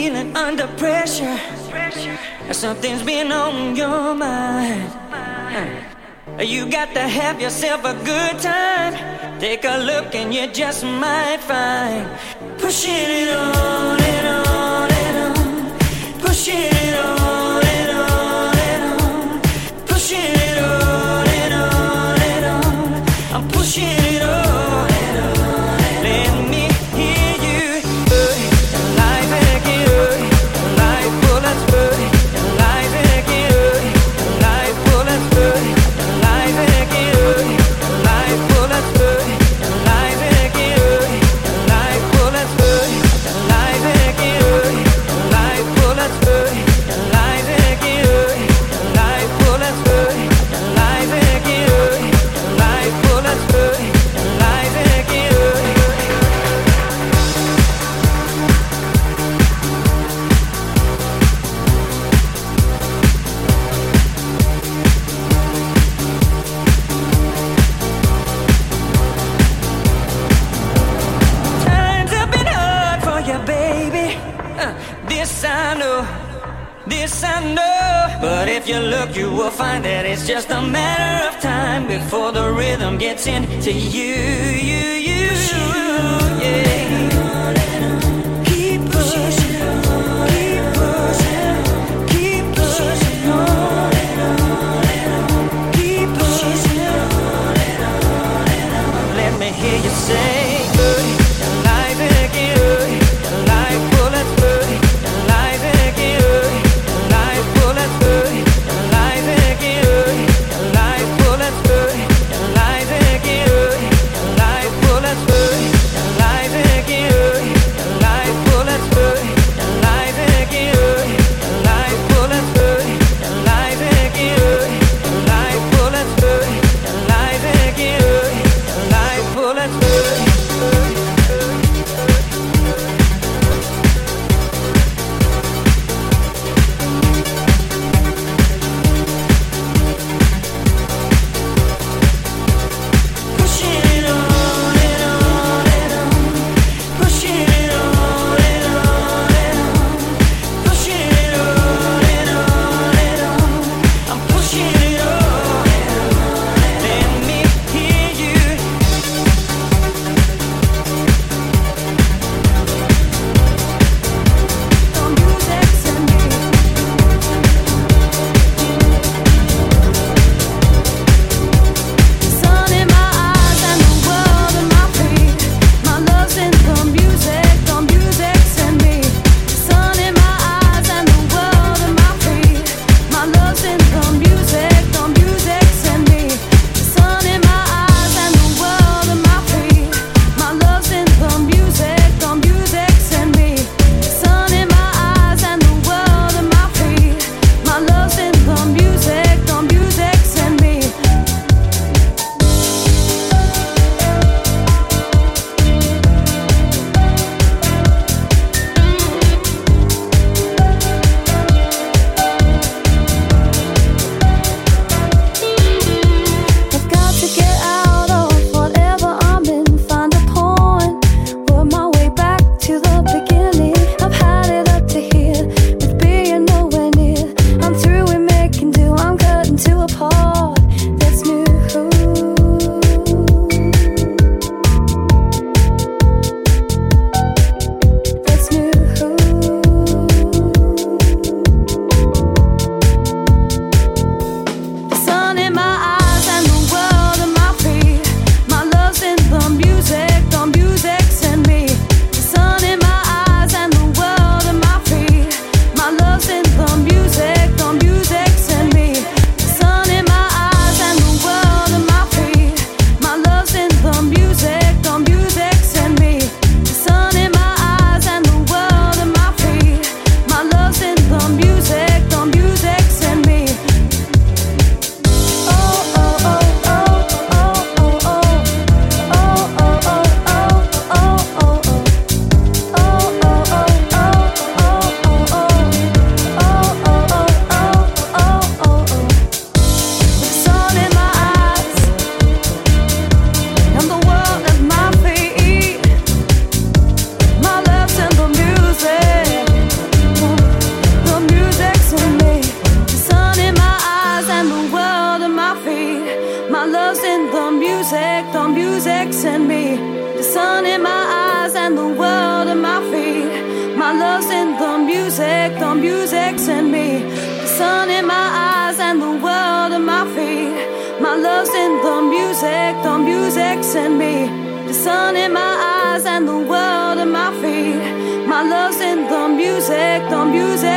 feeling under pressure. Something's been on your mind. You got to have yourself a good time. Take a look and you just might find. Pushing it on and on and on. Pushing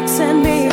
music's in me.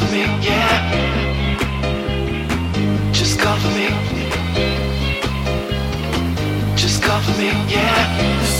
Selling loads, charming everyone there with our